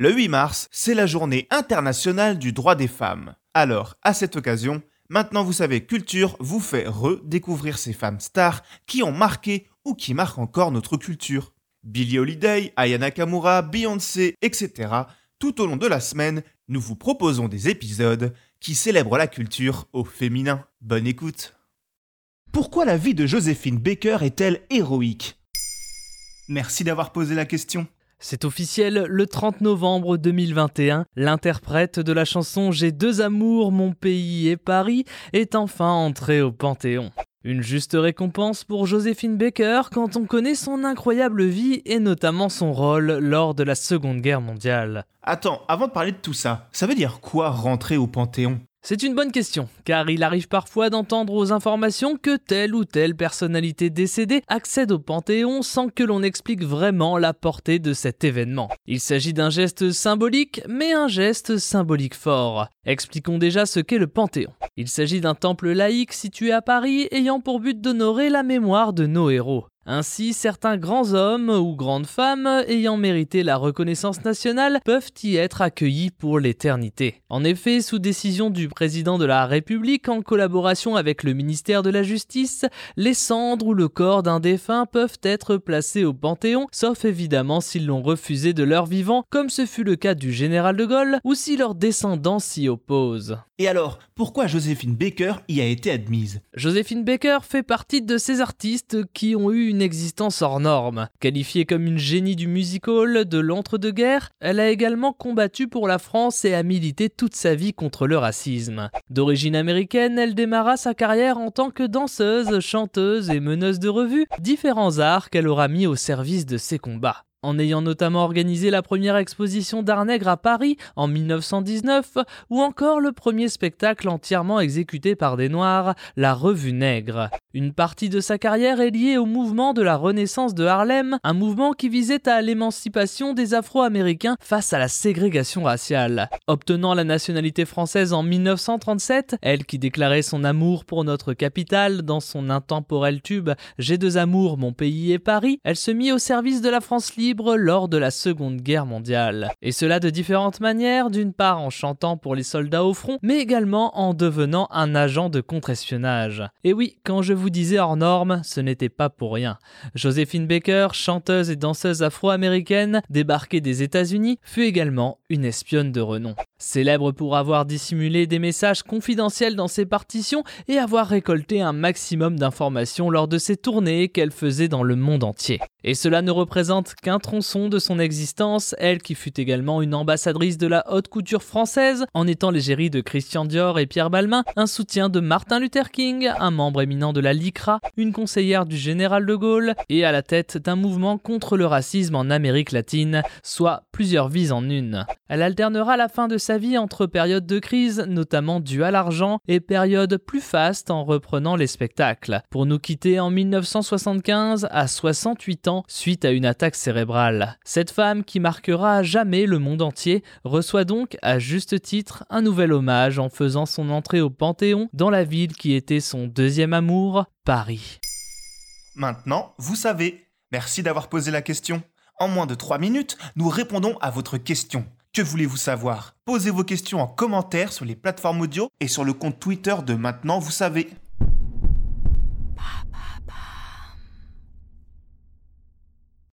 Le 8 mars, c'est la journée internationale du droit des femmes. Alors, à cette occasion, maintenant vous savez, Culture vous fait redécouvrir ces femmes stars qui ont marqué ou qui marquent encore notre culture. Billie Holiday, Aya Nakamura, Beyoncé, etc. Tout au long de la semaine, nous vous proposons des épisodes qui célèbrent la culture au féminin. Bonne écoute. Pourquoi la vie de Joséphine Baker est-elle héroïque? Merci d'avoir posé la question. C'est officiel, le 30 novembre 2021, l'interprète de la chanson J'ai deux amours, mon pays et Paris est enfin entré au Panthéon. Une juste récompense pour Joséphine Baker quand on connaît son incroyable vie et notamment son rôle lors de la Seconde Guerre mondiale. Attends, avant de parler de tout ça, ça veut dire quoi rentrer au Panthéon? C'est une bonne question, car il arrive parfois d'entendre aux informations que telle ou telle personnalité décédée accède au Panthéon sans que l'on explique vraiment la portée de cet événement. Il s'agit d'un geste symbolique, mais un geste symbolique fort. Expliquons déjà ce qu'est le Panthéon. Il s'agit d'un temple laïque situé à Paris ayant pour but d'honorer la mémoire de nos héros. Ainsi, certains grands hommes ou grandes femmes ayant mérité la reconnaissance nationale peuvent y être accueillis pour l'éternité. En effet, sous décision du président de la République en collaboration avec le ministère de la Justice, les cendres ou le corps d'un défunt peuvent être placés au Panthéon, sauf évidemment s'ils l'ont refusé de leur vivant, comme ce fut le cas du général de Gaulle, ou si leurs descendants s'y opposent. Et alors, pourquoi Joséphine Baker y a été admise? Joséphine Baker fait partie de ces artistes qui ont eu une existence hors norme. Qualifiée comme une génie du music-hall de l'entre-deux-guerres, elle a également combattu pour la France et a milité toute sa vie contre le racisme. D'origine américaine, elle démarra sa carrière en tant que danseuse, chanteuse et meneuse de revue, différents arts qu'elle aura mis au service de ses combats en ayant notamment organisé la première exposition d'art nègre à Paris en 1919, ou encore le premier spectacle entièrement exécuté par des Noirs, la Revue Nègre. Une partie de sa carrière est liée au mouvement de la Renaissance de Harlem, un mouvement qui visait à l'émancipation des Afro-Américains face à la ségrégation raciale. Obtenant la nationalité française en 1937, elle qui déclarait son amour pour notre capitale dans son intemporel tube J'ai deux amours, mon pays et Paris, elle se mit au service de la France libre lors de la Seconde Guerre mondiale. Et cela de différentes manières, d'une part en chantant pour les soldats au front, mais également en devenant un agent de contre-espionnage. Et oui, quand je vous disais hors norme, ce n'était pas pour rien. Joséphine Baker, chanteuse et danseuse afro-américaine, débarquée des États-Unis, fut également une espionne de renom. Célèbre pour avoir dissimulé des messages confidentiels dans ses partitions et avoir récolté un maximum d'informations lors de ses tournées qu'elle faisait dans le monde entier. Et cela ne représente qu'un tronçon de son existence, elle qui fut également une ambassadrice de la haute couture française, en étant l'égérie de Christian Dior et Pierre Balmain, un soutien de Martin Luther King, un membre éminent de la LICRA, une conseillère du général de Gaulle, et à la tête d'un mouvement contre le racisme en Amérique latine, soit plusieurs vies en une. Elle alternera la fin de sa vie entre périodes de crise, notamment dues à l'argent, et périodes plus fastes en reprenant les spectacles, pour nous quitter en 1975 à 68 ans suite à une attaque Cette femme qui marquera à jamais le monde entier reçoit donc à juste titre un nouvel hommage en faisant son entrée au Panthéon dans la ville qui était son deuxième amour, Paris. Maintenant, vous savez. Merci d'avoir posé la question. En moins de 3 minutes, nous répondons à votre question. Que voulez-vous savoir? Posez vos questions en commentaire sur les plateformes audio et sur le compte Twitter de Maintenant, vous savez.